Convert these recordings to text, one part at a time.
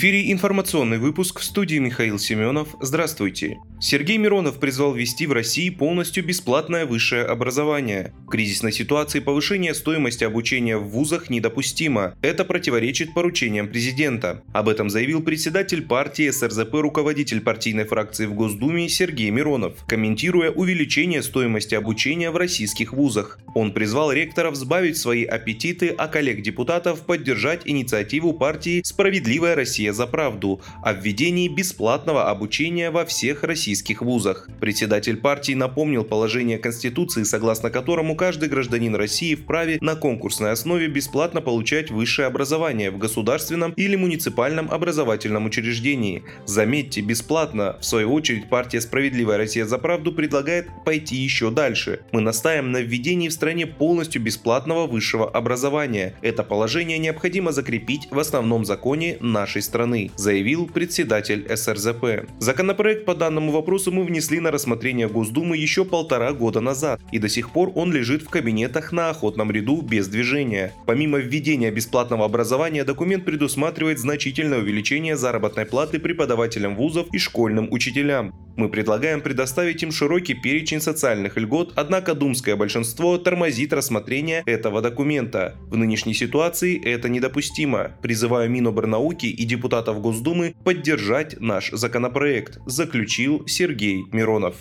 Эфире информационный выпуск в студии Михаил Семенов. Здравствуйте. Сергей Миронов призвал ввести в России полностью бесплатное высшее образование. В кризисной ситуации повышение стоимости обучения в вузах недопустимо. Это противоречит поручениям президента. Об этом заявил председатель партии СРЗП, руководитель партийной фракции в Госдуме Сергей Миронов, комментируя увеличение стоимости обучения в российских вузах. Он призвал ректоров сбавить свои аппетиты, а коллег-депутатов поддержать инициативу партии «Справедливая Россия «Россия за правду» о введении бесплатного обучения во всех российских вузах. Председатель партии напомнил положение Конституции, согласно которому каждый гражданин России вправе на конкурсной основе бесплатно получать высшее образование в государственном или муниципальном образовательном учреждении. Заметьте, бесплатно. В свою очередь, партия «Справедливая Россия за правду» предлагает пойти еще дальше. Мы настаиваем на введении в стране полностью бесплатного высшего образования. Это положение необходимо закрепить в основном законе нашей страны, заявил председатель СРЗП. Законопроект по данному вопросу мы внесли на рассмотрение Госдумы еще полтора года назад, и до сих пор он лежит в кабинетах на охотном ряду без движения. Помимо введения бесплатного образования, документ предусматривает значительное увеличение заработной платы преподавателям вузов и школьным учителям. Мы предлагаем предоставить им широкий перечень социальных льгот, однако думское большинство тормозит рассмотрение этого документа. В нынешней ситуации это недопустимо. Призываю Миноборнауки и депутатов Госдумы поддержать наш законопроект, заключил Сергей Миронов.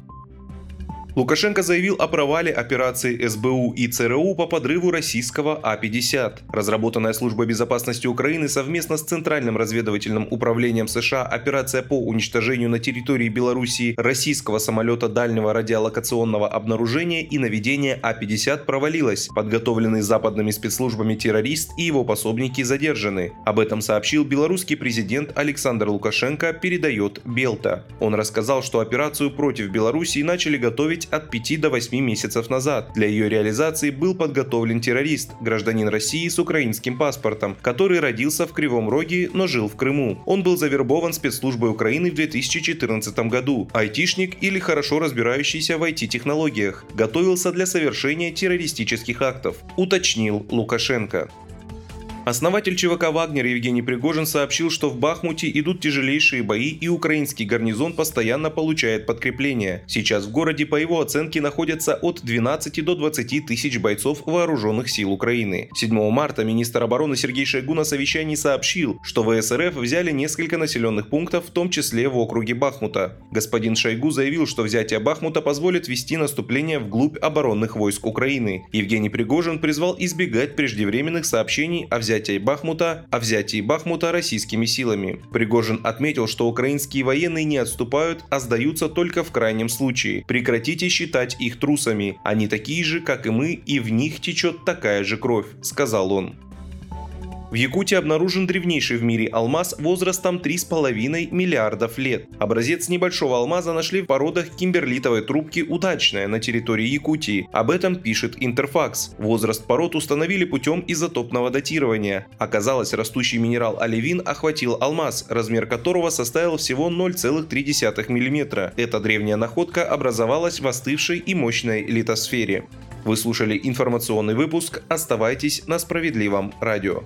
Лукашенко заявил о провале операции СБУ и ЦРУ по подрыву российского А-50. Разработанная служба безопасности Украины совместно с Центральным разведывательным управлением США операция по уничтожению на территории Белоруссии российского самолета дальнего радиолокационного обнаружения и наведения А-50 провалилась. Подготовленный западными спецслужбами террорист и его пособники задержаны. Об этом сообщил белорусский президент Александр Лукашенко, передает Белта. Он рассказал, что операцию против Белоруссии начали готовить от 5 до 8 месяцев назад. Для ее реализации был подготовлен террорист, гражданин России с украинским паспортом, который родился в Кривом Роге, но жил в Крыму. Он был завербован спецслужбой Украины в 2014 году. Айтишник или хорошо разбирающийся в IT-технологиях. Готовился для совершения террористических актов, уточнил Лукашенко. Основатель ЧВК «Вагнер» Евгений Пригожин сообщил, что в Бахмуте идут тяжелейшие бои и украинский гарнизон постоянно получает подкрепление. Сейчас в городе, по его оценке, находятся от 12 до 20 тысяч бойцов вооруженных сил Украины. 7 марта министр обороны Сергей Шойгу на совещании сообщил, что ВСРФ взяли несколько населенных пунктов, в том числе в округе Бахмута. Господин Шойгу заявил, что взятие Бахмута позволит вести наступление вглубь оборонных войск Украины. Евгений Пригожин призвал избегать преждевременных сообщений о взятии взятии Бахмута, о взятии Бахмута российскими силами. Пригожин отметил, что украинские военные не отступают, а сдаются только в крайнем случае. Прекратите считать их трусами. Они такие же, как и мы, и в них течет такая же кровь, сказал он. В Якутии обнаружен древнейший в мире алмаз возрастом 3,5 миллиардов лет. Образец небольшого алмаза нашли в породах кимберлитовой трубки «Удачная» на территории Якутии. Об этом пишет Интерфакс. Возраст пород установили путем изотопного датирования. Оказалось, растущий минерал оливин охватил алмаз, размер которого составил всего 0,3 мм. Эта древняя находка образовалась в остывшей и мощной литосфере. Вы слушали информационный выпуск. Оставайтесь на справедливом радио.